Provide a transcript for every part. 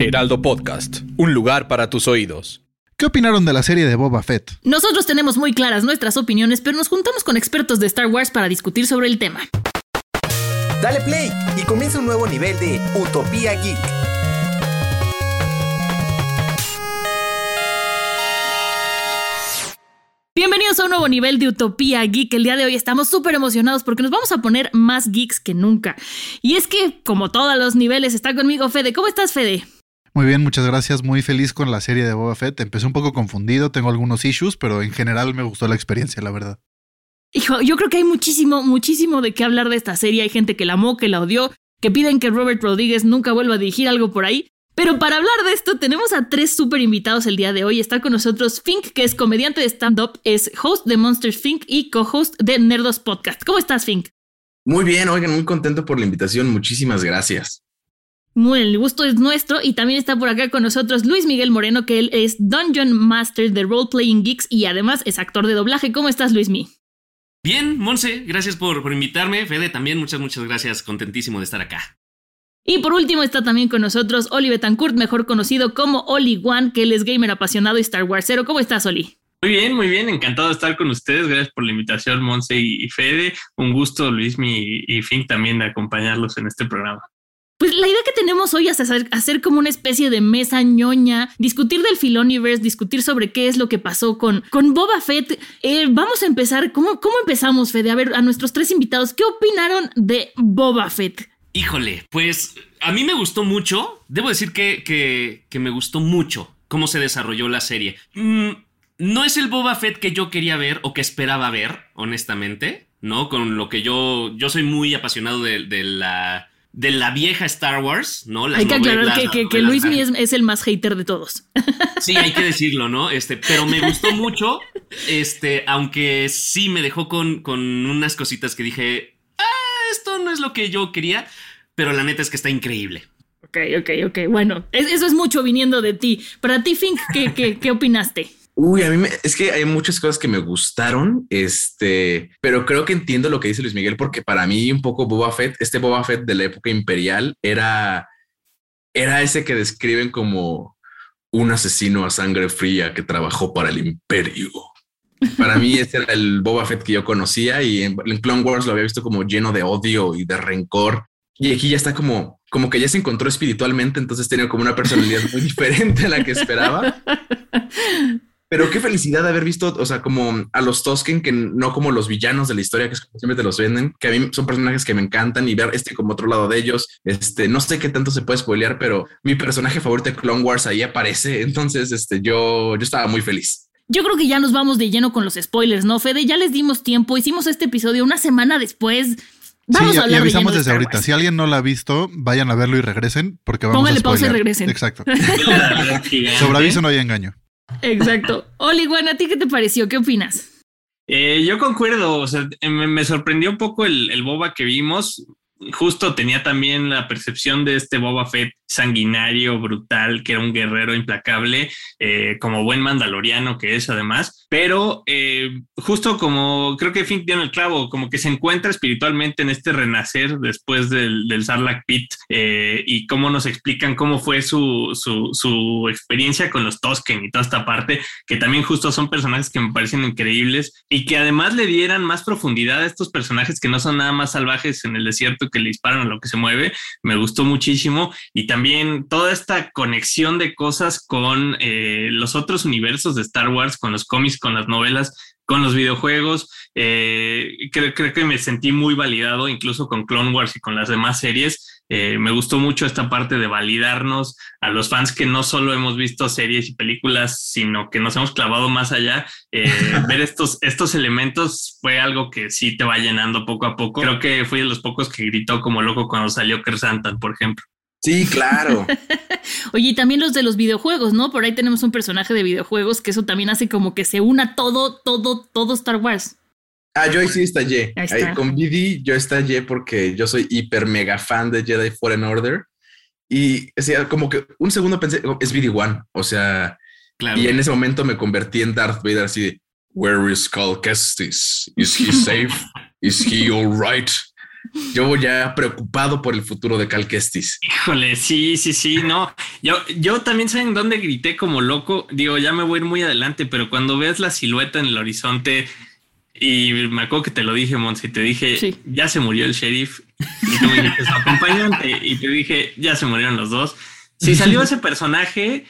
Heraldo Podcast, un lugar para tus oídos. ¿Qué opinaron de la serie de Boba Fett? Nosotros tenemos muy claras nuestras opiniones, pero nos juntamos con expertos de Star Wars para discutir sobre el tema. Dale play y comienza un nuevo nivel de Utopía Geek. Bienvenidos a un nuevo nivel de Utopía Geek. El día de hoy estamos súper emocionados porque nos vamos a poner más geeks que nunca. Y es que, como todos los niveles, está conmigo Fede. ¿Cómo estás, Fede? Muy bien, muchas gracias. Muy feliz con la serie de Boba Fett. Empecé un poco confundido, tengo algunos issues, pero en general me gustó la experiencia, la verdad. Hijo, yo creo que hay muchísimo, muchísimo de qué hablar de esta serie. Hay gente que la amó, que la odió, que piden que Robert Rodríguez nunca vuelva a dirigir algo por ahí. Pero para hablar de esto, tenemos a tres súper invitados el día de hoy. Está con nosotros Fink, que es comediante de stand-up, es host de Monsters Fink y co-host de Nerdos Podcast. ¿Cómo estás, Fink? Muy bien, oigan, muy contento por la invitación. Muchísimas gracias. Muy, el gusto es nuestro y también está por acá con nosotros Luis Miguel Moreno, que él es Dungeon Master de Role Playing Geeks y además es actor de doblaje. ¿Cómo estás, Luis Mi? Bien, Monse, gracias por, por invitarme. Fede, también muchas, muchas gracias. Contentísimo de estar acá. Y por último está también con nosotros Oli Betancourt, mejor conocido como Oli One, que él es gamer apasionado y Star Warsero. ¿Cómo estás, Oli? Muy bien, muy bien, encantado de estar con ustedes. Gracias por la invitación, Monse y Fede. Un gusto, Luismi y Fink, también de acompañarlos en este programa. Pues la idea que tenemos hoy es hacer, como una especie de mesa ñoña, discutir del Filoniverse, discutir sobre qué es lo que pasó con, con Boba Fett. Eh, vamos a empezar, ¿cómo, ¿cómo empezamos, Fede? A ver, a nuestros tres invitados, ¿qué opinaron de Boba Fett? Híjole, pues a mí me gustó mucho. Debo decir que, que, me gustó mucho cómo se desarrolló la serie. Mm, no es el Boba Fett que yo quería ver o que esperaba ver, honestamente, ¿no? Con lo que yo. Yo soy muy apasionado de la. De la vieja Star Wars, ¿no? Las hay que aclarar que, que, que Luis es, es, el más hater de todos. Sí, hay que decirlo, ¿no? Este, pero me gustó mucho. Este, aunque sí me dejó con, con unas cositas que dije. Ah, esto no es lo que yo quería pero la neta es que está increíble. Ok, ok, ok. Bueno, eso es mucho viniendo de ti. Para ti, Fink, ¿qué, qué, qué opinaste? Uy, a mí me, es que hay muchas cosas que me gustaron, este, pero creo que entiendo lo que dice Luis Miguel, porque para mí un poco Boba Fett, este Boba Fett de la época imperial, era, era ese que describen como un asesino a sangre fría que trabajó para el imperio. Para mí ese era el Boba Fett que yo conocía y en, en Clone Wars lo había visto como lleno de odio y de rencor y aquí ya está como, como que ya se encontró espiritualmente, entonces tenía como una personalidad muy diferente a la que esperaba. Pero qué felicidad de haber visto, o sea, como a los Tosken, que no como los villanos de la historia, que siempre te los venden, que a mí son personajes que me encantan y ver este como otro lado de ellos. Este, no sé qué tanto se puede spoilear, pero mi personaje favorito de Clone Wars ahí aparece. Entonces, este, yo, yo estaba muy feliz. Yo creo que ya nos vamos de lleno con los spoilers, ¿no, Fede? Ya les dimos tiempo, hicimos este episodio una semana después. Vamos sí, a hablar y avisamos de desde ahorita. Si alguien no la ha visto, vayan a verlo y regresen porque vamos Póngale a pausa y regresen. Exacto. Sobre aviso no hay engaño. Exacto. Oli, bueno, ¿a ti qué te pareció? ¿Qué opinas? Eh, yo concuerdo, o sea, me, me sorprendió un poco el, el, boba que vimos. Justo tenía también la percepción de este Boba Fett sanguinario, brutal, que era un guerrero implacable, eh, como buen mandaloriano que es además, pero eh, justo como creo que Fink en el clavo, como que se encuentra espiritualmente en este renacer después del, del Sarlacc Pit eh, y cómo nos explican cómo fue su, su, su, experiencia con los Tosken y toda esta parte, que también justo son personajes que me parecen increíbles y que además le dieran más profundidad a estos personajes que no son nada más salvajes en el desierto que le disparan a lo que se mueve, me gustó muchísimo. Y también toda esta conexión de cosas con eh, los otros universos de Star Wars, con los cómics, con las novelas, con los videojuegos. Eh, creo, creo que me sentí muy validado, incluso con Clone Wars y con las demás series. Eh, me gustó mucho esta parte de validarnos a los fans que no solo hemos visto series y películas, sino que nos hemos clavado más allá. Eh, ver estos, estos elementos fue algo que sí te va llenando poco a poco. Creo que fui de los pocos que gritó como loco cuando salió Kersantan, por ejemplo. Sí, claro. Oye, y también los de los videojuegos, ¿no? Por ahí tenemos un personaje de videojuegos que eso también hace como que se una todo, todo, todo Star Wars. Ah, yo ahí sí estallé. Ahí está. Ahí, con BD yo estallé porque yo soy hiper mega fan de Jedi Fallen Order. Y o sea, como que un segundo pensé, oh, es BD1. O sea, Claro. y en ese momento me convertí en Darth Vader así de, Where is Cal Kestis? Is he safe? Is he all right? Yo ya preocupado por el futuro de Cal Kestis. Híjole, sí, sí, sí, no. Yo, yo también saben dónde grité como loco. Digo, ya me voy a ir muy adelante, pero cuando ves la silueta en el horizonte y me acuerdo que te lo dije, Monse, y te dije, Sí. ya se murió el sheriff. Y tú me dijiste, su acompañante. Y te dije, ya se murieron los dos. Si salió ese personaje,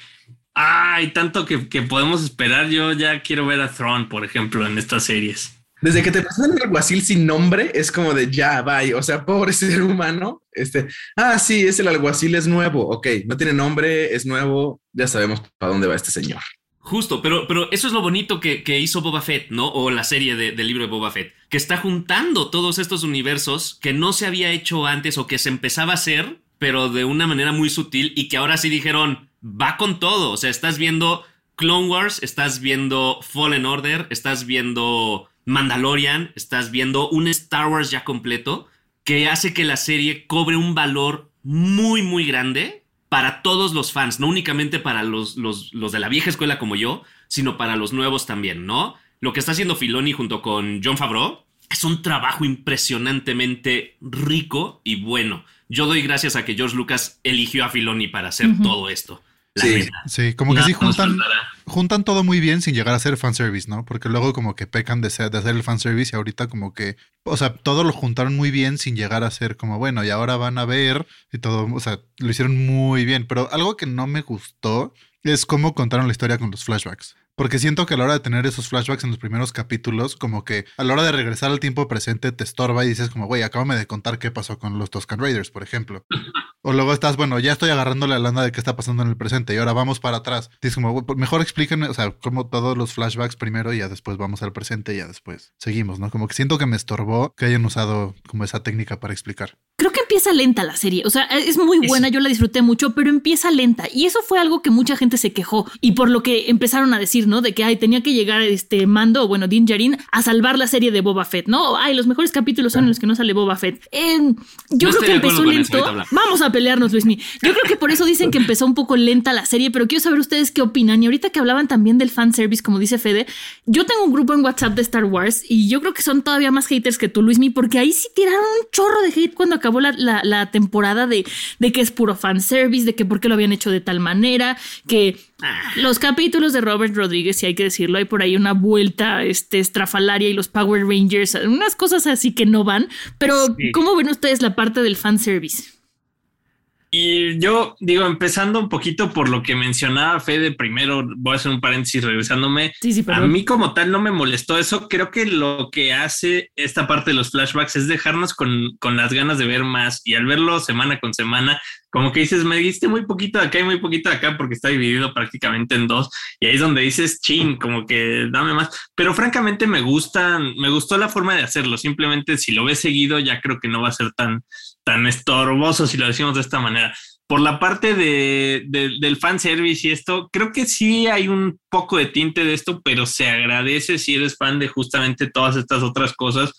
hay tanto que, que podemos esperar. Yo ya quiero ver a Thrawn, por ejemplo, en estas series. Desde que te presentan el alguacil sin nombre, es como de ya, bye. O sea, pobre ser humano. Este, ah, sí, es el alguacil, es nuevo. Ok, no tiene nombre, es nuevo. Ya sabemos para dónde va este señor. Justo, pero, pero eso es lo bonito que, que hizo Boba Fett, ¿no? O la serie de- del libro de Boba Fett, que está juntando todos estos universos que no se había hecho antes o que se empezaba a hacer, pero de una manera muy sutil y que ahora sí dijeron, va con todo. O sea, estás viendo Clone Wars, estás viendo Fallen Order, estás viendo Mandalorian, estás viendo un Star Wars ya completo que hace que la serie cobre un valor muy, muy grande para todos los fans, no únicamente para los, los, los de la vieja escuela como yo, sino para los nuevos también, ¿no? Lo que está haciendo Filoni junto con John Favreau es un trabajo impresionantemente rico y bueno. Yo doy gracias a que George Lucas eligió a Filoni para hacer todo esto. Sí. Sí, como que sí juntan, juntan todo muy bien sin llegar a ser fanservice, ¿no? Porque luego como que pecan de, ser- de hacer el fanservice y ahorita como que, o sea, todo lo juntaron muy bien sin llegar a ser como, bueno, y ahora van a ver y todo, o sea, lo hicieron muy bien. Pero algo que no me gustó es cómo contaron la historia con los flashbacks. Porque siento que a la hora de tener esos flashbacks en los primeros capítulos, como que a la hora de regresar al tiempo presente te estorba y dices como, güey, acábame de contar qué pasó con los Toscan Raiders, por ejemplo. O luego estás, bueno, ya estoy agarrando la lana de qué está pasando en el presente y ahora vamos para atrás. Dices como, "Güey, pues mejor explíquenme, o sea, como todos los flashbacks primero y ya después vamos al presente y ya después seguimos, ¿no? Como que siento que me estorbó que hayan usado como esa técnica para explicar. Creo que empieza lenta la serie, o sea, es muy buena, yo la disfruté mucho, pero empieza lenta y eso fue algo que mucha gente se quejó y por lo que empezaron a decir, ¿no? De que ay, tenía que llegar este Mando, o bueno, Din Djarin a salvar la serie de Boba Fett, ¿no? Ay, los mejores capítulos son en los que no sale Boba Fett. Eh, yo No creo que empezó lento. Vamos a pelearnos, Luismi. Yo creo que por eso dicen que empezó un poco lenta la serie, pero quiero saber ustedes qué opinan. Y ahorita que hablaban también del fanservice, como dice Fede, yo tengo un grupo en WhatsApp de Star Wars y yo creo que son todavía más haters que tú, Luismi, porque ahí sí tiraron un chorro de hate cuando acabó la, la- la temporada de, de que es puro fanservice, de que por qué lo habían hecho de tal manera, que los capítulos de Robert Rodríguez, si hay que decirlo, hay por ahí una vuelta este, estrafalaria y los Power Rangers, unas cosas así que no van. Pero, Sí. ¿cómo ven ustedes la parte del fanservice? Y yo digo, empezando un poquito por lo que mencionaba Fede, primero voy a hacer un paréntesis regresándome. Sí, sí, A mí como tal no me molestó eso. Creo que lo que hace esta parte de los flashbacks es dejarnos con, con las ganas de ver más y al verlo semana con semana, como que dices, me diste muy poquito de acá y muy poquito de acá porque está dividido prácticamente en dos y ahí es donde dices, chin, como que dame más. Pero francamente me gustan, me gustó la forma de hacerlo. Simplemente si lo ves seguido ya creo que no va a ser tan, tan estorboso si lo decimos de esta manera. Por la parte de, de- del fanservice y esto, creo que sí hay un poco de tinte de esto, pero se agradece si eres fan de justamente todas estas otras cosas,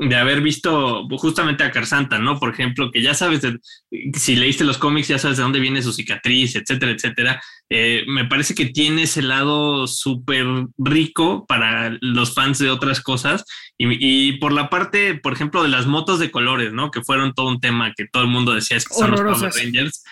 de haber visto justamente a Carsanta, ¿no? Por ejemplo, que ya sabes, de- si leíste los cómics, ya sabes de dónde viene su cicatriz, etcétera, etcétera. Eh, me parece que tiene ese lado súper rico para los fans de otras cosas. Y, y por la parte, por ejemplo, de las motos de colores, ¿no? Que fueron todo un tema que todo el mundo decía es que son los Power. Rangers.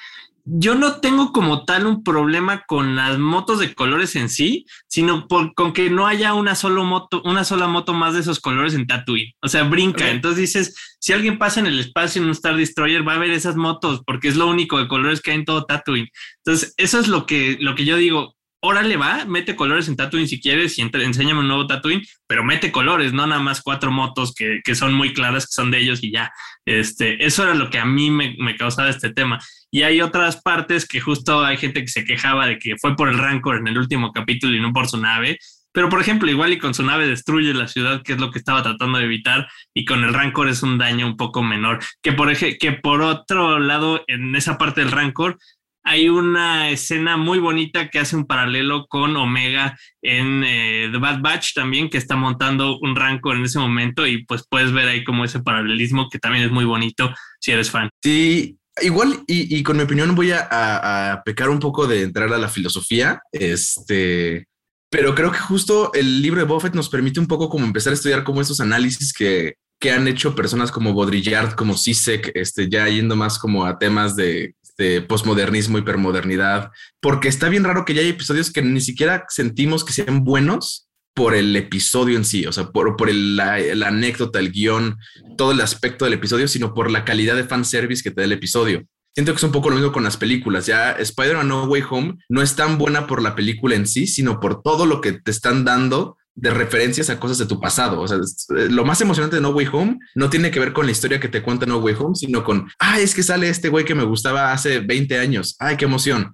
Yo no tengo como tal un problema con las motos de colores en sí, sino por, con que no haya una, solo moto, una sola moto más de esos colores en Tatooine. O sea, brinca. Entonces dices, si alguien pasa en el espacio en un Star Destroyer, va a ver esas motos porque es lo único de colores que hay en todo Tatooine. Entonces, eso es lo que, lo que yo digo. Órale va, mete colores en Tatooine si quieres y enséñame un nuevo Tatooine, pero mete colores, no nada más cuatro motos que, que son muy claras, que son de ellos y ya. Este, eso era lo que a mí me, me causaba este tema. Y hay otras partes que justo hay gente que se quejaba de que fue por el Rancor en el último capítulo y no por su nave. Pero, por ejemplo, igual y con su nave destruye la ciudad, que es lo que estaba tratando de evitar, y con el Rancor es un daño un poco menor. Que por, que por otro lado, en esa parte del Rancor, hay una escena muy bonita que hace un paralelo con Omega en eh, The Bad Batch también, que está montando un Rancor en ese momento, y pues puedes ver ahí como ese paralelismo que también es muy bonito si eres fan. Sí, igual y, con mi opinión voy a pecar un poco de entrar a la filosofía, este, pero creo que justo el libro de Buffett nos permite un poco como empezar a estudiar como estos análisis que, que han hecho personas como Baudrillard, como Sisek, este, ya yendo más como a temas de, de posmodernismo, hipermodernidad, porque está bien raro que ya hay episodios que ni siquiera sentimos que sean buenos por el episodio en sí, o sea, por, por el- la, la anécdota, el guion, todo el aspecto del episodio, sino por la calidad de fanservice que te da el episodio. Siento que es un poco lo mismo con las películas. Ya Spider-Man No Way Home no es tan buena por la película en sí, sino por todo lo que te están dando de referencias a cosas de tu pasado. O sea, eh, lo más emocionante de No Way Home no tiene que ver con la historia que te cuenta No Way Home, sino con, ay, es que sale este güey que me gustaba hace 20 años. Ay, qué emoción.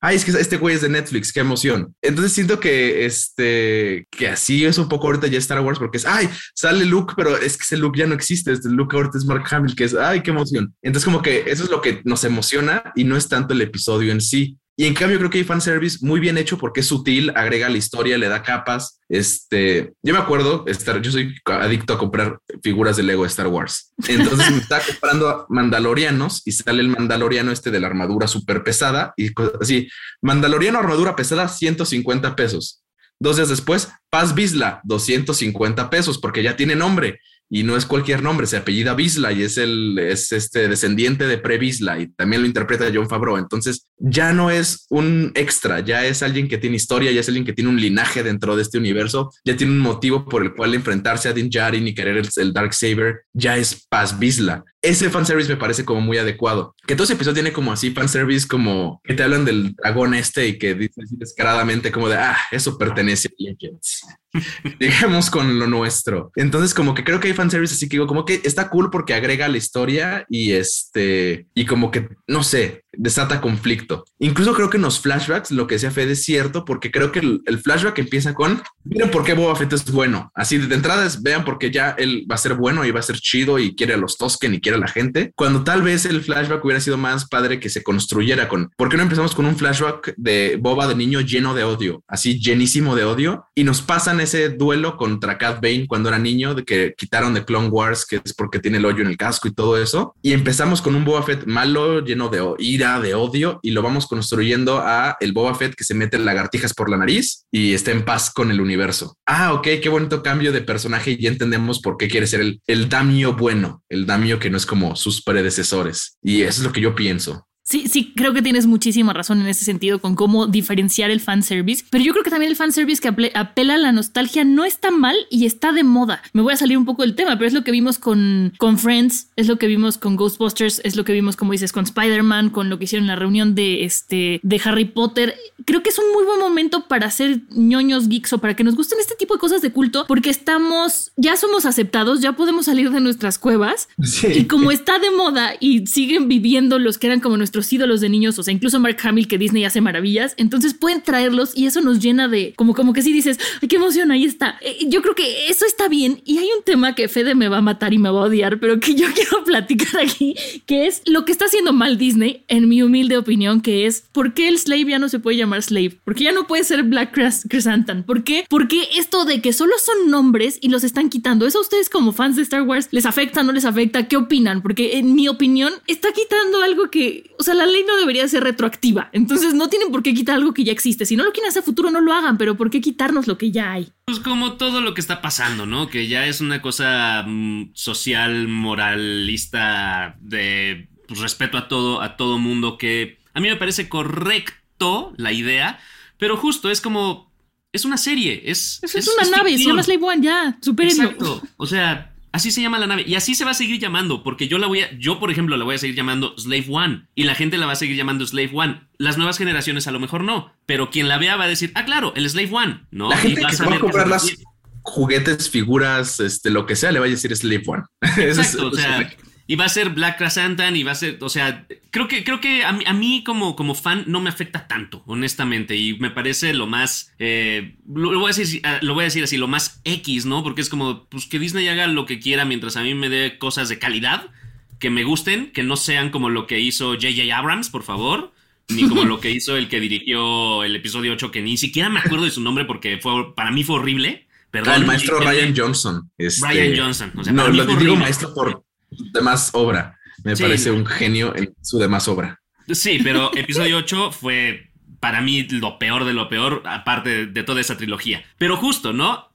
Ay, es que este güey es de Netflix, qué emoción. Entonces siento que este, que así es un poco ahorita ya Star Wars, porque es, ay, sale Luke, pero es que ese Luke ya no existe. Este Luke ahorita es Mark Hamill, que es, ay, qué emoción. Entonces, como que eso es lo que nos emociona y no es tanto el episodio en sí. Y en cambio, creo que hay fanservice muy bien hecho porque es sutil, agrega la historia, le da capas. Este, yo me acuerdo estar, yo soy adicto a comprar figuras de Lego de Star Wars. Entonces me estaba comprando Mandalorianos y sale el Mandaloriano este de la armadura súper pesada y así. Mandaloriano armadura pesada, 150 pesos. Dos días después, Paz Bisla, 250 pesos, porque ya tiene nombre y no es cualquier nombre, se apellida Bisla y es el es este descendiente de Pre Bisla y también lo interpreta John Favreau. Entonces ya no es un extra, ya es alguien que tiene historia, ya es alguien que tiene un linaje dentro de este universo, ya tiene un motivo por el cual enfrentarse a Din Djarin y querer el, el Dark Saber, ya es Paz Bisla. Ese fanservice me parece como muy adecuado. Que todo ese episodio tiene como así fanservice como que te hablan del dragón este y que dices descaradamente como de, ah, eso pertenece a Legends. Digamos con lo nuestro. Entonces, como que creo que hay fanservice así que digo, como que está cool porque agrega la historia y este, y como que, no sé, desata conflicto. Incluso creo que en los flashbacks lo que decía Fede es cierto porque creo que el, el flashback empieza con, miren por qué Boba Fett es bueno. Así de entrada es, vean porque ya él va a ser bueno y va a ser chido y quiere a los Tosken y quiere a la gente. Cuando tal vez el flashback hubiera sido más padre que se construyera con, ¿por qué no empezamos con un flashback de Boba de niño lleno de odio, así llenísimo de odio y nos pasan ese duelo contra Cat Bane cuando era niño de que quitaron de Clone Wars, que es porque tiene el hoyo en el casco y todo eso. Y empezamos con un Boba Fett malo, lleno de o- de odio y lo vamos construyendo a el Boba Fett que se mete lagartijas por la nariz y está en paz con el universo. Ah, ok, qué bonito cambio de personaje y ya entendemos por qué quiere ser el, el Damio bueno, el Damio que no es como sus predecesores. Y eso es lo que yo pienso. Sí, sí, creo que tienes muchísima razón en ese sentido con cómo diferenciar el fanservice, pero yo creo que también el fanservice que apela a la nostalgia no está mal y está de moda. Me voy a salir un poco del tema, pero es lo que vimos con, con Friends, es lo que vimos con Ghostbusters, es lo que vimos, como dices, con Spider-Man, con lo que hicieron en la reunión de, este, de Harry Potter. Creo que es un muy buen momento para ser ñoños geeks o para que nos gusten este tipo de cosas de culto, porque estamos, ya somos aceptados, ya podemos salir de nuestras cuevas y como está de moda y siguen viviendo los que eran como nuestros ídolos de niños, o sea, incluso Mark Hamill que Disney hace maravillas, entonces pueden traerlos y eso nos llena de como como que sí dices, ay, qué emoción, ahí está. Eh, Yo creo que eso está bien y hay un tema que Fede me va a matar y me va a odiar, pero que yo quiero platicar aquí, que es lo que está haciendo mal Disney, en mi humilde opinión, que es ¿por qué el slave ya no se puede llamar slave? ¿Por qué ya no puede ser Black Chrysanthemum? ¿Por qué? Porque esto de que solo son nombres y los están quitando, ¿eso a ustedes como fans de Star Wars les afecta, no les afecta? ¿Qué opinan? Porque en mi opinión está quitando algo que, sea, la ley no debería ser retroactiva. Entonces no tienen por qué quitar algo que ya existe. Si no lo quieren hacer a futuro, no lo hagan, pero ¿por qué quitarnos lo que ya hay? Pues como todo lo que está pasando, ¿no? Que ya es una cosa mm, social, moralista, de pues, respeto a todo, a todo mundo, que a mí me parece correcto la idea, pero justo es como, es una serie, es... Es, una nave, se ficción. llama Slave One, ya, supérenlo. Exacto, o sea, Así se llama la nave. Y así se va a seguir llamando. Porque yo la voy a. Yo, por ejemplo, la voy a seguir llamando Slave One. Y la gente la va a seguir llamando Slave One. Las nuevas generaciones a lo mejor no. Pero quien la vea va a decir, ah, claro, el Slave One. ¿no? La gente Y a que se va a comprar las juguetes, figuras, este, lo que sea, le va a decir Slave One. Es- Exacto, o sea, y va a ser Black Krasantan y va a ser, o sea, creo que creo que a mí, a mí como, como fan no me afecta tanto, honestamente, y me parece lo más, eh, lo, lo voy a decir, ah, lo voy a decir así, lo más X, ¿no? Porque es como, pues que Disney haga lo que quiera mientras a mí me dé cosas de calidad, que me gusten, que no sean como lo que hizo J.J. Abrams, por favor. Ni como lo que hizo el que dirigió el episodio 8, que ni siquiera me acuerdo de su nombre porque fue, para mí fue horrible. Perdón. Ah, el maestro. Ryan Johnson. este, Ryan Johnson, o sea, no, lo digo maestro por demás obra. Me Sí, parece un genio en su demás obra. Sí, pero episodio 8 fue para mí lo peor de lo peor, aparte de, de toda esa trilogía. Pero justo, ¿no? A-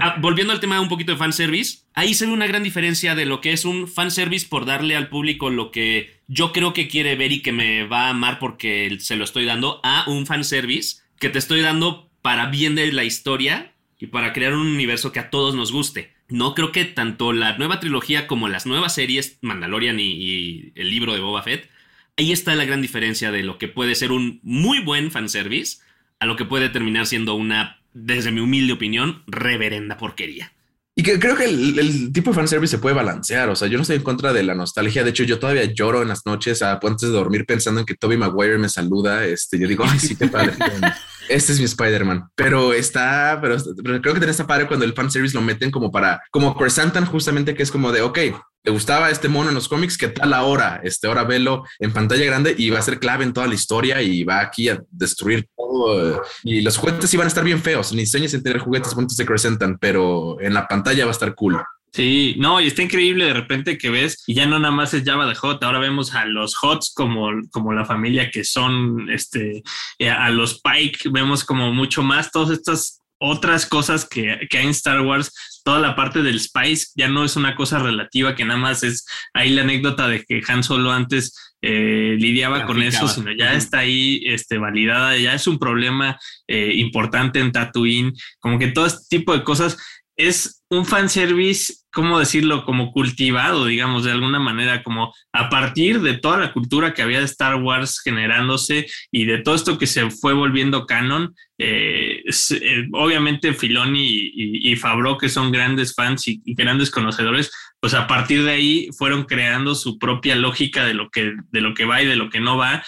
a- volviendo al tema un poquito de fanservice, ahí se ve una gran diferencia de lo que es un fanservice por darle al público lo que yo creo que quiere ver y que me va a amar porque se lo estoy dando, a un fanservice que te estoy dando para bien de la historia y para crear un universo que a todos nos guste. No creo que tanto la nueva trilogía como las nuevas series, Mandalorian y, y el libro de Boba Fett, ahí está la gran diferencia de lo que puede ser un muy buen fanservice a lo que puede terminar siendo una, desde mi humilde opinión, reverenda porquería. Y que creo que el, el tipo de fanservice se puede balancear. O sea, yo no estoy en contra de la nostalgia. De hecho, yo todavía lloro en las noches antes de dormir pensando en que Toby Maguire me saluda. Este, yo digo, ay, sí, qué padre. Este es mi Spider-Man, pero está, pero, creo que también está padre cuando el fanservice lo meten como para, como presentan justamente que es como de, ok, te gustaba este mono en los cómics, ¿qué tal ahora? Este, ahora velo en pantalla grande y va a ser clave en toda la historia y va aquí a destruir todo. eh, Y los juguetes van a estar bien feos, ni sueñes en tener juguetes bonitos de Crescentan, pero en la pantalla va a estar cool. Sí, no, y está increíble de repente que ves, y ya no nada más es Java de Hot, ahora vemos a los Hots como, como la familia que son, este, eh, a los Pike, vemos como mucho más todas estas otras cosas que, que hay en Star Wars, toda la parte del Spice ya no es una cosa relativa que nada más es ahí la anécdota de que Han Solo antes eh, lidiaba con eso, sino ya está ahí este, validada, ya es un problema eh, importante en Tatooine, como que todo este tipo de cosas es un fanservice, ¿cómo decirlo? Como cultivado, digamos, de alguna manera, como a partir de toda la cultura que había de Star Wars generándose y de todo esto que se fue volviendo canon. eh, eh, obviamente Filoni y, y, Favreau, que son grandes fans y, y grandes conocedores, pues a partir de ahí fueron creando su propia lógica de lo que, de lo que va y de lo que no va.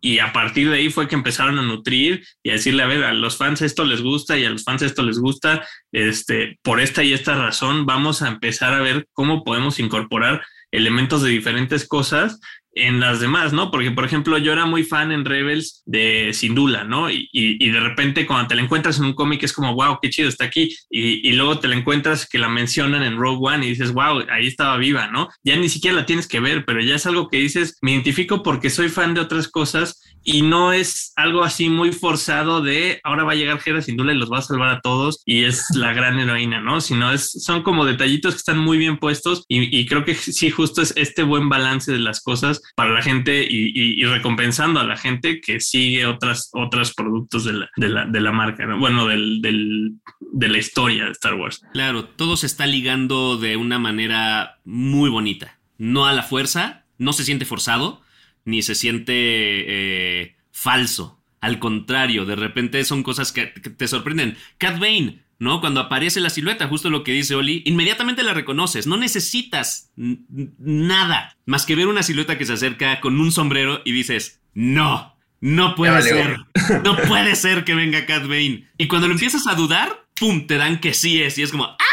Y a partir de ahí fue que empezaron a nutrir y a decirle, a ver, a los fans esto les gusta y a los fans esto les gusta, este, por esta y esta razón vamos a empezar a ver cómo podemos incorporar elementos de diferentes cosas en las demás, ¿no? Porque, por ejemplo, yo era muy fan en Rebels de Sindula, ¿no? Y, de repente cuando te la encuentras en un cómic es como, wow, qué chido está aquí. Y, luego te la encuentras que la mencionan en Rogue One y dices, wow, ahí estaba viva, ¿no? Ya ni siquiera la tienes que ver, pero ya es algo que dices, me identifico porque soy fan de otras cosas y no es algo así muy forzado de ahora va a llegar Hera Sindula y los va a salvar a todos y es la gran heroína, ¿no? Sino es, son como detallitos que están muy bien puestos y, creo que sí, justo es este buen balance de las cosas para la gente y recompensando a la gente que sigue otras, otros productos de la, de la, de la marca, ¿no? bueno, del, del, de la historia de Star Wars. Claro, todo se está ligando de una manera muy bonita. No a la fuerza, no se siente forzado, ni se siente eh, falso. Al contrario, de repente son cosas que, que te sorprenden. Cat Bane, ¿no? Cuando aparece la silueta, justo lo que dice Oli, inmediatamente la reconoces. No necesitas nada más que ver una silueta que se acerca con un sombrero y dices, no, no puede vale, ser. No puede ser que venga Cat Bane. Y cuando lo empiezas a dudar, ¡pum! te dan que sí es. Y es como, ¡ah!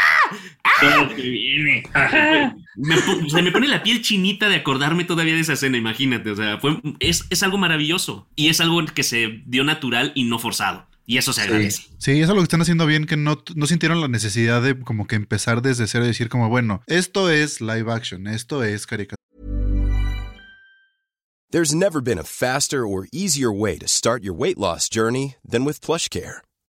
Que viene. Me, se me pone la piel chinita de acordarme todavía de esa escena, imagínate. O sea, fue, es, es algo maravilloso. Y es algo que se dio natural y no forzado. Y eso se agradece. Sí, sí, eso es lo que están haciendo bien, que no, no sintieron la necesidad de como que empezar desde cero y decir como, bueno, esto es live action, esto es caricatura. There's never been a faster or easier way to start your weight loss journey than with PlushCare.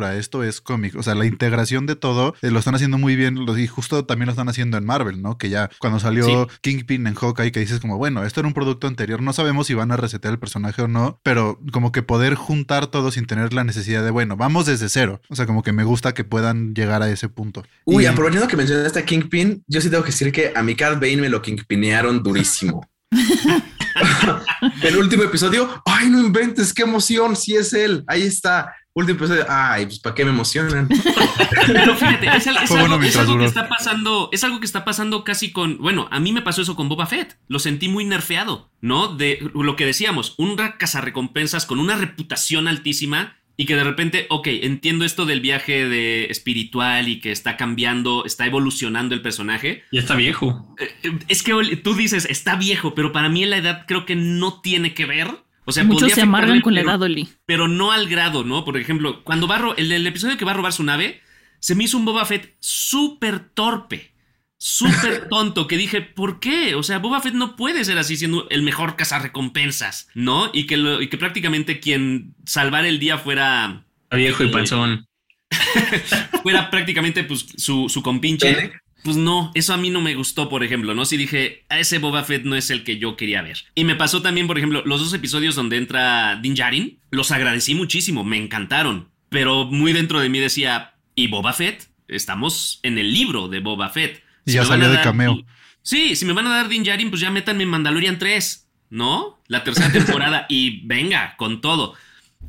Esto es cómic. O sea, la integración de todo eh, lo están haciendo muy bien. Y justo también lo están haciendo en Marvel, ¿no? Que ya cuando salió Kingpin en Hawkeye, que dices como, bueno, esto era un producto anterior. No sabemos si van a resetear el personaje o no, pero como que poder juntar todo sin tener la necesidad de, bueno, vamos desde cero. O sea, como que me gusta que puedan llegar a ese punto. Uy, aprovechando que mencionaste a Kingpin, yo sí tengo que decir que a mi Cat Bane me lo Kingpinearon durísimo. el último episodio, ay, no inventes, qué emoción, si es él, ahí está último episodio, ay, pues para qué me emocionan. Pero fíjate, es, algo, que está pasando, es algo que está pasando casi con, bueno, a mí me pasó eso con Boba Fett, lo sentí muy nerfeado, ¿no? De lo que decíamos, un cazarrecompensas con una reputación altísima y que de repente, ok, entiendo esto del viaje de espiritual y que está cambiando, está evolucionando el personaje. Y está viejo. Eh, eh, es que tú dices, está viejo, pero para mí la edad creo que no tiene que ver o sea, Muchos se amargan con la edad, Oli. Pero no al grado, ¿no? Por ejemplo, cuando va el, el episodio que va a robar su nave, se me hizo un Boba Fett súper torpe, súper tonto, que dije, ¿por qué? O sea, Boba Fett no puede ser así siendo el mejor cazarrecompensas, ¿no? Y que, y que prácticamente quien salvar el día fuera... A viejo y panzón. fuera prácticamente pues, su, su compinche pues no, eso a mí no me gustó, por ejemplo, ¿no? Si dije, a ese Boba Fett no es el que yo quería ver. Y me pasó también, por ejemplo, los dos episodios donde entra Din Djarin, los agradecí muchísimo, me encantaron. Pero muy dentro de mí decía, ¿y Boba Fett? Estamos en el libro de Boba Fett. y ya salió de cameo. Sí, si me van a dar Din Djarin, pues ya métanme en Mandalorian 3, ¿no? La tercera temporada y venga, con todo.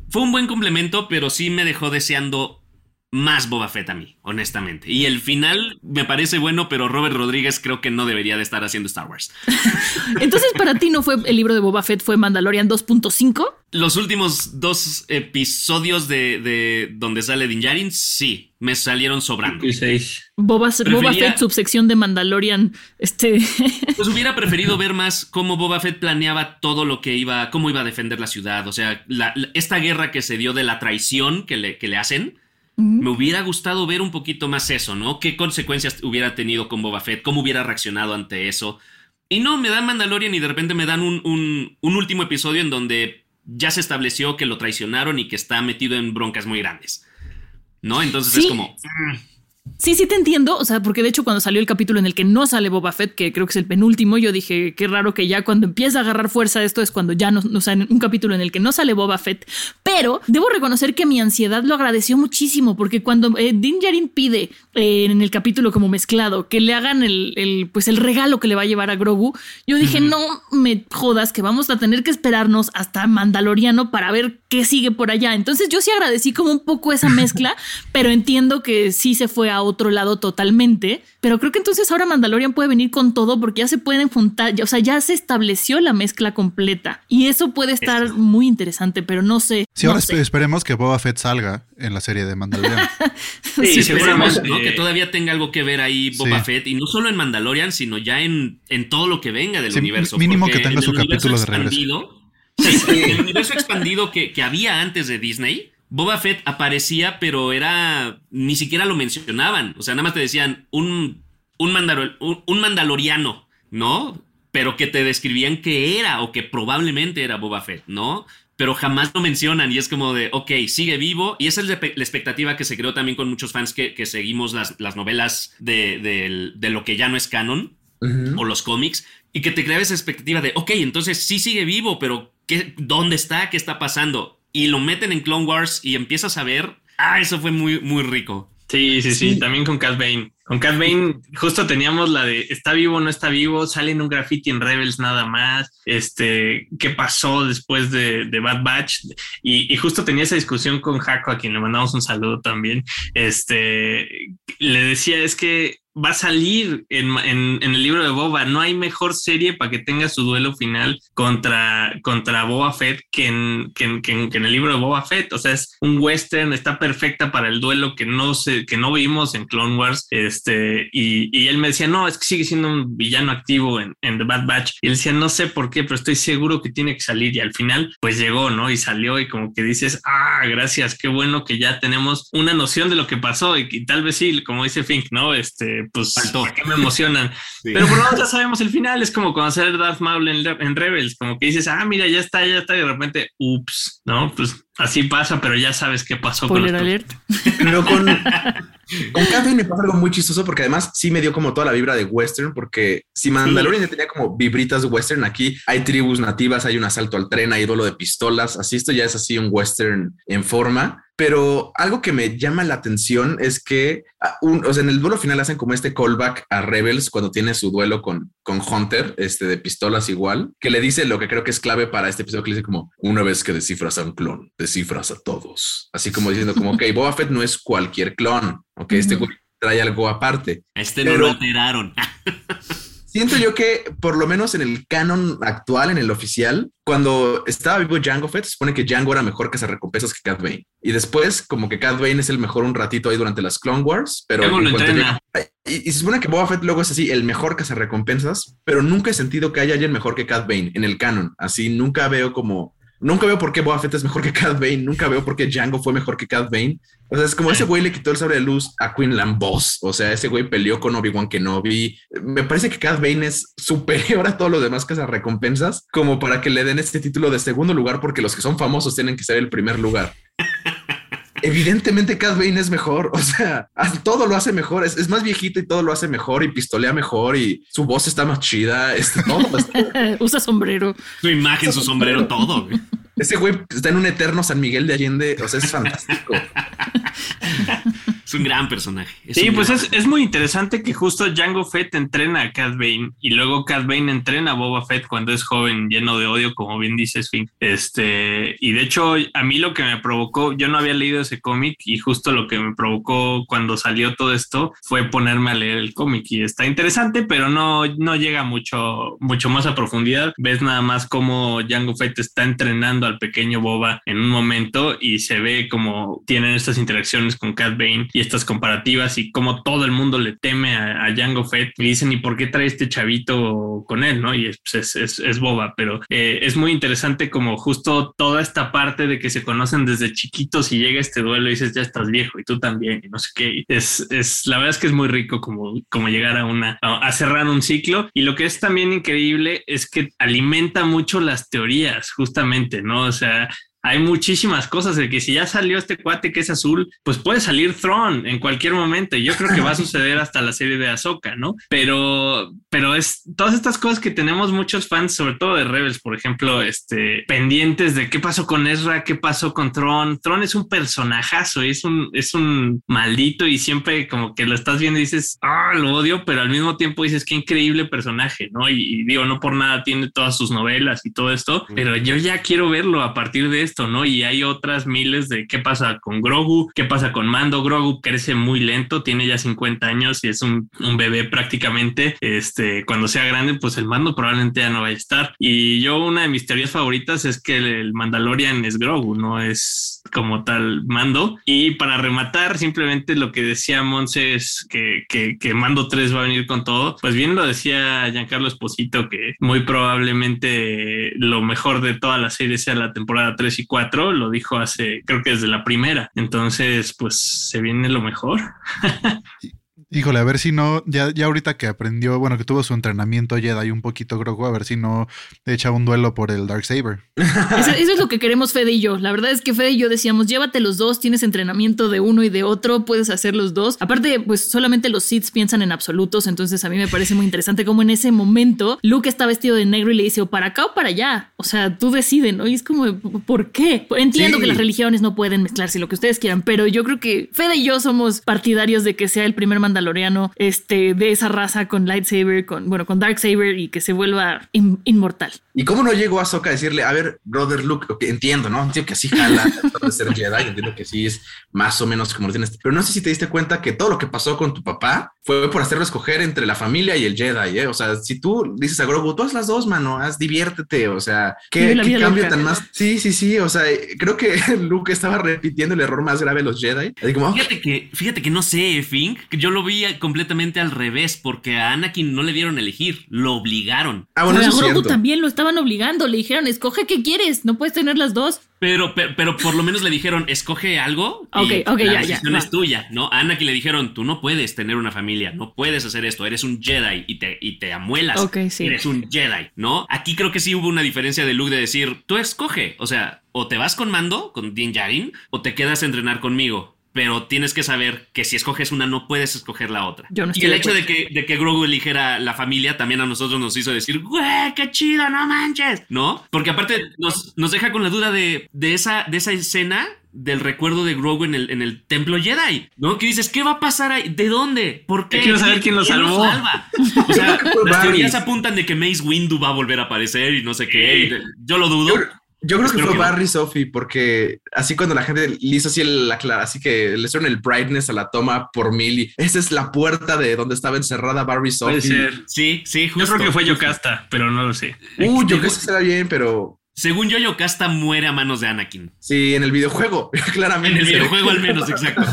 Fue un buen complemento, pero sí me dejó deseando más Boba Fett a mí, honestamente. Y el final me parece bueno, pero Robert Rodríguez creo que no debería de estar haciendo Star Wars. Entonces, para ti no fue el libro de Boba Fett, fue Mandalorian 2.5? Los últimos dos episodios de, donde sale Din Djarin, sí, me salieron sobrando. Boba, Boba, Fett, subsección de Mandalorian, este... Pues hubiera preferido ver más cómo Boba Fett planeaba todo lo que iba, cómo iba a defender la ciudad, o sea, esta guerra que se dio de la traición que le, que le hacen, me hubiera gustado ver un poquito más eso, ¿no? ¿Qué consecuencias hubiera tenido con Boba Fett? ¿Cómo hubiera reaccionado ante eso? Y no, me dan Mandalorian y de repente me dan un, último episodio en donde ya se estableció que lo traicionaron y que está metido en broncas muy grandes. ¿No? Entonces es como... Mm, Sí, sí te entiendo, o sea, porque de hecho cuando salió el capítulo en el que no sale Boba Fett, que creo que es el penúltimo, yo dije, qué raro que ya cuando empieza a agarrar fuerza esto es cuando ya no, o sea, un capítulo en el que no sale Boba Fett, pero debo reconocer que mi ansiedad lo agradeció muchísimo, porque cuando eh, Din Djarin pide eh, en el capítulo como mezclado que le hagan el, pues el regalo que le va a llevar a Grogu, yo dije, no me jodas que vamos a tener que esperarnos hasta Mandaloriano para ver qué sigue por allá. Entonces yo sí agradecí como un poco esa mezcla, pero entiendo que sí se fue a otro lado totalmente. Pero creo que entonces ahora Mandalorian puede venir con todo porque ya se pueden juntar, o sea, ya se estableció la mezcla completa. Y eso puede estar muy interesante, pero no sé. Sí, ahora esperemos que Boba Fett salga en la serie de Mandalorian. sí, esperemos que todavía tenga algo que ver ahí Boba Fett, y no solo en Mandalorian, sino ya en, en todo lo que venga del universo. Mínimo que tenga su capítulo de regreso. el universo expandido que, que había antes de Disney Boba Fett aparecía, pero era. ni siquiera lo mencionaban. O sea, nada más te decían un, un, mandaloriano, ¿no? Pero que te describían que era o que probablemente era Boba Fett, ¿no? Pero jamás lo mencionan y es como de, ok, sigue vivo. Y esa es la expectativa que se creó también con muchos fans que, seguimos las, las novelas de, lo que ya no es canon o los cómics y que te crea esa expectativa de, ok, entonces sí sigue vivo, pero ¿qué, ¿dónde está? ¿Qué está pasando? Y lo meten en Clone Wars y empiezas a ver, ah, eso fue muy, muy rico. Sí, sí, sí, también con Cat Bane. Con Cat Bane justo teníamos la de está vivo, no está vivo, sale en un graffiti en Rebels nada más, este, qué pasó después de, Bad Batch y, justo tenía esa discusión con Jaco, a quien le mandamos un saludo también, este, le decía es que va a salir en, en, en, el libro de Boba. No hay mejor serie para que tenga su duelo final contra, contra Boba Fett que en, que, en, que en, el libro de Boba Fett. O sea, es un western, está perfecta para el duelo que no, se, que no vimos en Clone Wars. Este, y, y él me decía, no, es que sigue siendo un villano activo en The Bad Batch. Y él decía, no sé por qué, pero estoy seguro que tiene que salir. Y al final, pues llegó, ¿no? Y salió y como que dices, ah, gracias, qué bueno que ya tenemos una noción de lo que pasó y, y tal vez sí, como dice Fink, ¿no? Este, pues Faltó. que me emocionan. Sí. Pero por lo menos ya sabemos el final, es como conocer Darth Maul en, en, Rebels, como que dices, ah, mira, ya está, ya está, y de repente, ups, ¿no? Pues así pasa, pero ya sabes qué pasó Spoiler con alert. Pero con, con Catherine me pasa algo muy chistoso porque además sí me dio como toda la vibra de western, porque si Mandalorian sí. tenía como vibritas de western, aquí hay tribus nativas, hay un asalto al tren, hay duelo de pistolas, así esto ya es así un western en forma. Pero algo que me llama la atención es que un, o sea, en el duelo final hacen como este callback a Rebels cuando tiene su duelo con, con Hunter, este de pistolas igual, que le dice lo que creo que es clave para este episodio, que le dice como una vez que descifras a un clon, descifras a todos. Así como diciendo como, ok, Boba Fett no es cualquier clon, ok, uh -huh. este trae algo aparte. Este no lo alteraron. Siento yo que por lo menos en el canon actual, en el oficial, cuando estaba vivo Django Fett, se supone que Django era mejor que se recompensas que Cad Bane. Y después, como que Cad Bane es el mejor un ratito ahí durante las Clone Wars, pero lo llega, y, y, se supone que Boba Fett luego es así, el mejor que se recompensas, pero nunca he sentido que haya alguien mejor que Cad Bane en el canon. Así nunca veo como Nunca veo por qué Boba Fett es mejor que Cad Bane. Nunca veo por qué Django fue mejor que Cad Bane. O sea, es como ese güey le quitó el sable de luz a Queen Lambos. O sea, ese güey peleó con Obi-Wan Kenobi. Me parece que Cad Bane es superior a todos los demás que recompensas, como para que le den este título de segundo lugar, porque los que son famosos tienen que ser el primer lugar. Evidentemente Cad Bane es mejor, o sea, todo lo hace mejor, es, es, más viejito y todo lo hace mejor y pistolea mejor y su voz está más chida, este, todo. Usa sombrero. Su imagen, su sombrero, todo. Güey. Ese güey está en un eterno San Miguel de Allende, o sea, es fantástico. Es un gran personaje. Es sí, pues es, es, muy interesante que justo Django Fett entrena a Cad Bane y luego Cad Bane entrena a Boba Fett cuando es joven, lleno de odio, como bien dices, Finn. Este, y de hecho, a mí lo que me provocó, yo no había leído ese cómic y justo lo que me provocó cuando salió todo esto fue ponerme a leer el cómic y está interesante, pero no, no llega mucho, mucho más a profundidad. Ves nada más cómo Django Fett está entrenando al pequeño Boba en un momento y se ve como tienen estas interacciones con Cad Bane y estas comparativas y como todo el mundo le teme a, a Django Fett y dicen, ¿y por qué trae este chavito con él? ¿no? Y es, pues, es, es, es boba, pero eh, es muy interesante como justo toda esta parte de que se conocen desde chiquitos y llega este duelo y dices, ya estás viejo y tú también y no sé qué. Es, es la verdad es que es muy rico como, como llegar a una, a, a cerrar un ciclo y lo que es también increíble es que alimenta mucho las teorías justamente, ¿no? O sea, hay muchísimas cosas de que si ya salió este cuate que es azul, pues puede salir Throne en cualquier momento. Y yo creo que va a suceder hasta la serie de Ahsoka, ¿no? Pero, pero es todas estas cosas que tenemos muchos fans, sobre todo de Rebels, por ejemplo, este, pendientes de qué pasó con Ezra, qué pasó con Throne. Throne es un personajazo, es un, es un maldito y siempre como que lo estás viendo y dices, ah, lo odio, pero al mismo tiempo dices, qué increíble personaje, ¿no? Y, y digo, no por nada tiene todas sus novelas y todo esto, pero yo ya quiero verlo a partir de esto, ¿no? Y hay otras miles de qué pasa con Grogu, qué pasa con Mando. Grogu crece muy lento, tiene ya 50 años y es un, un bebé prácticamente. Este, cuando sea grande, pues el Mando probablemente ya no vaya a estar. Y yo, una de mis teorías favoritas es que el Mandalorian es Grogu, no es como tal Mando. Y para rematar, simplemente lo que decía Monse es que, que, que Mando 3 va a venir con todo. Pues bien lo decía Giancarlo Esposito, que muy probablemente lo mejor de toda la serie sea la temporada 3 y 4, lo dijo hace, creo que desde la primera. Entonces, pues se viene lo mejor. Híjole, a ver si no, ya, ya ahorita que aprendió, bueno, que tuvo su entrenamiento Jedi un poquito Grogu, a ver si no echa un duelo por el Dark Saber. Eso, eso, es lo que queremos Fede y yo. La verdad es que Fede y yo decíamos, llévate los dos, tienes entrenamiento de uno y de otro, puedes hacer los dos. Aparte, pues solamente los Sith piensan en absolutos, entonces a mí me parece muy interesante cómo en ese momento Luke está vestido de negro y le dice, o para acá o para allá. O sea, tú decides, ¿no? Y es como, ¿por qué? Entiendo sí. que las religiones no pueden mezclarse lo que ustedes quieran, pero yo creo que Fede y yo somos partidarios de que sea el primer mandaloriano este, de esa raza con lightsaber, con, bueno, con dark saber y que se vuelva in, inmortal. ¿Y cómo no llegó a Ahsoka a decirle, a ver, brother Luke, ok, entiendo, ¿no? Entiendo que así jala de ser Jedi, entiendo que sí es más o menos como lo tienes, pero no sé si te diste cuenta que todo lo que pasó con tu papá fue por hacerlo escoger entre la familia y el Jedi, ¿eh? O sea, si tú dices a Grogu, tú haz las dos, mano, haz, diviértete, o sea, ¿qué, qué cambio tan más? Sí, sí, sí, o sea, creo que Luke estaba repitiendo el error más grave de los Jedi. fíjate, que, fíjate que no sé, Fink, yo lo vi completamente al revés, porque a Anakin no le dieron elegir, lo obligaron. Ah, bueno, a Grogu también lo estaban obligando, le dijeron, escoge qué quieres, no puedes tener las dos. Pero, pero, por lo menos le dijeron, escoge algo. Ok, ok, la ya, decisión es tuya, ¿no? A Anakin le dijeron, tú no puedes tener una familia, no puedes hacer esto, eres un Jedi y te, y te amuelas. Ok, sí. Eres un Jedi, ¿no? Aquí creo que sí hubo una diferencia de Luke de decir, tú escoge, o sea, o te vas con Mando, con Din Djarin, o te quedas a entrenar conmigo pero tienes que saber que si escoges una no puedes escoger la otra. y el hecho de que, de que Grogu eligiera la familia también a nosotros nos hizo decir, güey, qué chido, no manches, ¿no? Porque aparte nos, nos deja con la duda de, de, esa, de esa escena del recuerdo de Grogu en el, en el templo Jedi, ¿no? Que dices, ¿qué va a pasar ahí? ¿De dónde? ¿Por qué? Quiero saber quién lo salvó. o sea, las teorías apuntan de que Mace Windu va a volver a aparecer y no sé qué. Yo lo dudo. Yo creo que fue Barry Sophie, porque así cuando la gente le hizo así la clara, así que le hicieron el brightness a la toma por mil y esa es la puerta de donde estaba encerrada Barry Sophie. Puede ser. Sí, sí, justo. Yo creo que fue Yocasta, pero no lo sé. Uh, Yocasta será bien, pero. Según yo, Yocasta muere a manos de Anakin. Sí, en el videojuego, claramente. En el videojuego al menos, exacto.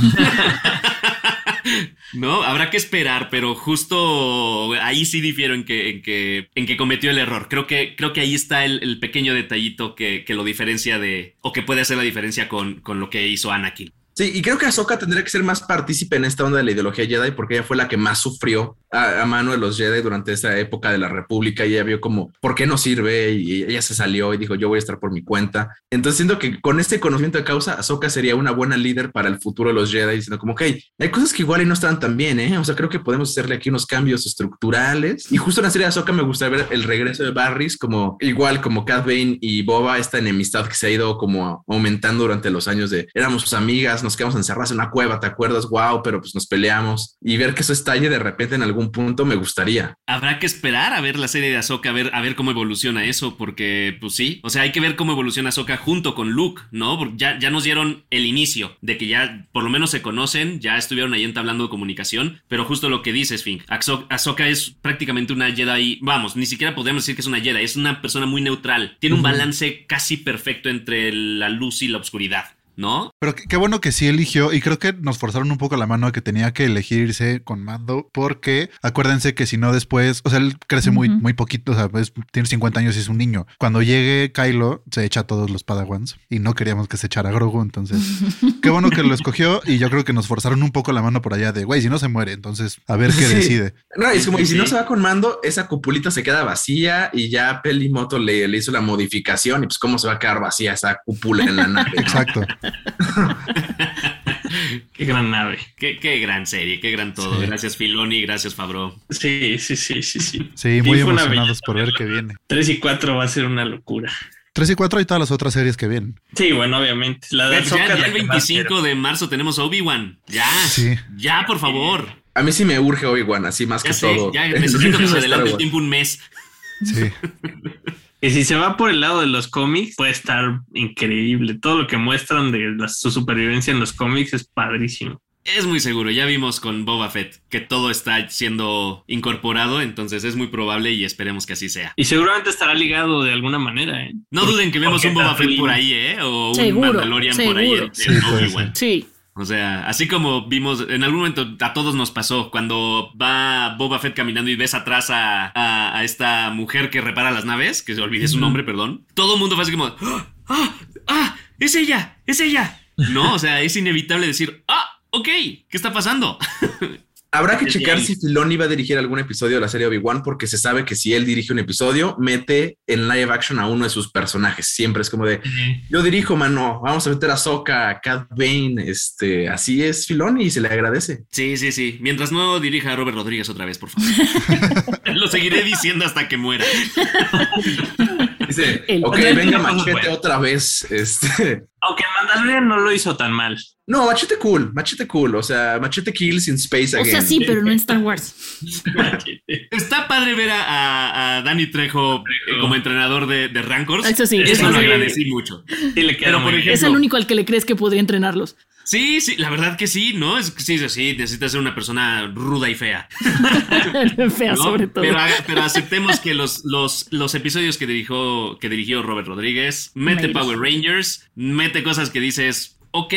no, habrá que esperar, pero justo ahí sí difiero en que, en que, en que cometió el error. Creo que, creo que ahí está el, pequeño detallito que, que, lo diferencia de, o que puede hacer la diferencia con, con lo que hizo Anakin. Sí, y creo que Ahsoka tendría que ser más partícipe en esta onda de la ideología Jedi porque ella fue la que más sufrió a, mano de los Jedi durante esa época de la República y ella vio como, ¿por qué no sirve? Y ella se salió y dijo, yo voy a estar por mi cuenta. Entonces siento que con este conocimiento de causa, Ahsoka sería una buena líder para el futuro de los Jedi, diciendo como, ok, hay cosas que igual y no están tan bien, ¿eh? O sea, creo que podemos hacerle aquí unos cambios estructurales. Y justo en la serie de Ahsoka me gustaría ver el regreso de Barris como, igual como Cat Bane y Boba, esta enemistad que se ha ido como aumentando durante los años de, éramos sus amigas, nos quedamos encerrados en una cueva, ¿te acuerdas? Wow, pero pues nos peleamos. Y ver que eso estalle de repente en algún punto me gustaría. Habrá que esperar a ver la serie de Ahsoka, a ver, a ver cómo evoluciona eso, porque pues sí, o sea, hay que ver cómo evoluciona Ahsoka junto con Luke, ¿no? Porque ya, ya nos dieron el inicio de que ya por lo menos se conocen, ya estuvieron ahí entablando comunicación, pero justo lo que dices, Fink, Ahsoka es prácticamente una Jedi, vamos, ni siquiera podemos decir que es una Jedi, es una persona muy neutral, tiene un balance casi perfecto entre la luz y la oscuridad. ¿No? Pero qué, bueno que sí eligió y creo que nos forzaron un poco la mano a que tenía que elegirse con mando porque acuérdense que si no después, o sea, él crece muy, muy poquito, o sea, tiene 50 años y es un niño. Cuando llegue Kylo, se echa a todos los Padawans y no queríamos que se echara Grogu, entonces qué bueno que lo escogió y yo creo que nos forzaron un poco la mano por allá de, güey, si no se muere, entonces a ver qué decide. No, es como, y si no se va con mando, esa cupulita se queda vacía y ya Pelimoto le, le hizo la modificación y pues cómo se va a quedar vacía esa cúpula en la nave. Exacto. qué gran nave. Qué, gran serie, qué gran todo. Gracias Filoni, gracias Fabro. Sí, sí, sí, sí, sí. Sí, muy emocionados por ver qué viene. 3 y 4 va a ser una locura. 3 y 4 y todas las otras series que vienen. Sí, bueno, obviamente. La de ya, el 25 de marzo tenemos Obi-Wan. Ya. Sí. Ya, por favor. A mí sí me urge Obi-Wan, así más que todo. Ya necesito que se adelante el tiempo un mes. Sí. Y si se va por el lado de los cómics, puede estar increíble. Todo lo que muestran de su supervivencia en los cómics es padrísimo. Es muy seguro, ya vimos con Boba Fett que todo está siendo incorporado, entonces es muy probable y esperemos que así sea. Y seguramente estará ligado de alguna manera, ¿eh? No duden que vemos un Boba Fett por ahí, ¿eh? O un Mandalorian por ahí Sí. O sea, así como vimos, en algún momento a todos nos pasó, cuando va Boba Fett caminando y ves atrás a, esta mujer que repara las naves, que se olvide su nombre, perdón, todo el mundo fue así como, ¡ah! ¡ah! ¡ah! ¡Es ella! ¡es ella! No, o sea, es inevitable decir, ¡ah! Ok, ¿qué está pasando? Habrá que checar si Filoni va a dirigir algún episodio de la serie Obi-Wan, porque se sabe que si él dirige un episodio, mete en live action a uno de sus personajes. Siempre es como de yo dirijo, mano, vamos a meter a Soka, a Cat Bane. Este así es Filoni y se le agradece. Sí, sí, sí. Mientras no dirija a Robert Rodríguez otra vez, por favor. Lo seguiré diciendo hasta que muera. Dice, El- ok, venga Machete bueno. otra vez. Este. Aunque Mandalorian no lo hizo tan mal. No, Machete cool, Machete cool. O sea, Machete kills in space O again. sea, sí, pero no en Star Wars. Está padre ver a, a- a Danny Trejo eh, como entrenador de, de Rancors. Eso sí, Eso eso lo sí. agradecí mucho. Sí, le queda Pero, por ejemplo- Es el único al que le crees que podría entrenarlos. Sí, sí, la verdad que sí, ¿no? Es que sí, sí, necesitas ser una persona ruda y fea. Fea, ¿no? sobre todo. Pero, pero aceptemos que los, los, los episodios que dirigió, que dirigió Robert Rodríguez, mete. Power Rangers, mete cosas que dices, ok,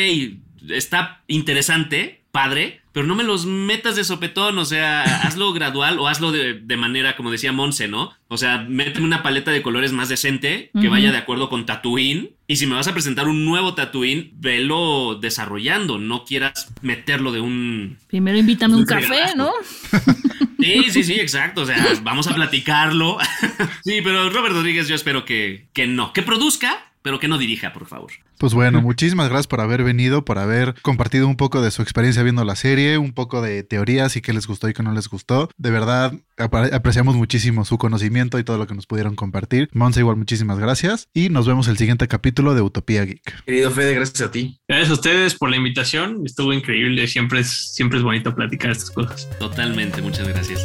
está interesante, padre, pero no me los metas de sopetón, o sea, hazlo gradual o hazlo de, de manera, como decía Monse, ¿no? O sea, méteme una paleta de colores más decente que vaya de acuerdo con Tatooine. Y si me vas a presentar un nuevo Tatooine, velo desarrollando, no quieras meterlo de un Primero invítame un un café, regalazo. ¿no? Sí, sí, sí, exacto. O sea, vamos a platicarlo. Sí, pero Robert Rodríguez, yo espero que, que no. Que produzca, pero que no dirija, por favor. Pues bueno, muchísimas gracias por haber venido, por haber compartido un poco de su experiencia viendo la serie, un poco de teorías y qué les gustó y qué no les gustó. De verdad, apre- apreciamos muchísimo su conocimiento y todo lo que nos pudieron compartir. Monse, igual muchísimas gracias y nos vemos el siguiente capítulo de Utopía Geek. Querido Fede, gracias a ti. Gracias a ustedes por la invitación. Estuvo increíble. Siempre es, siempre es bonito platicar estas cosas. Totalmente, muchas gracias.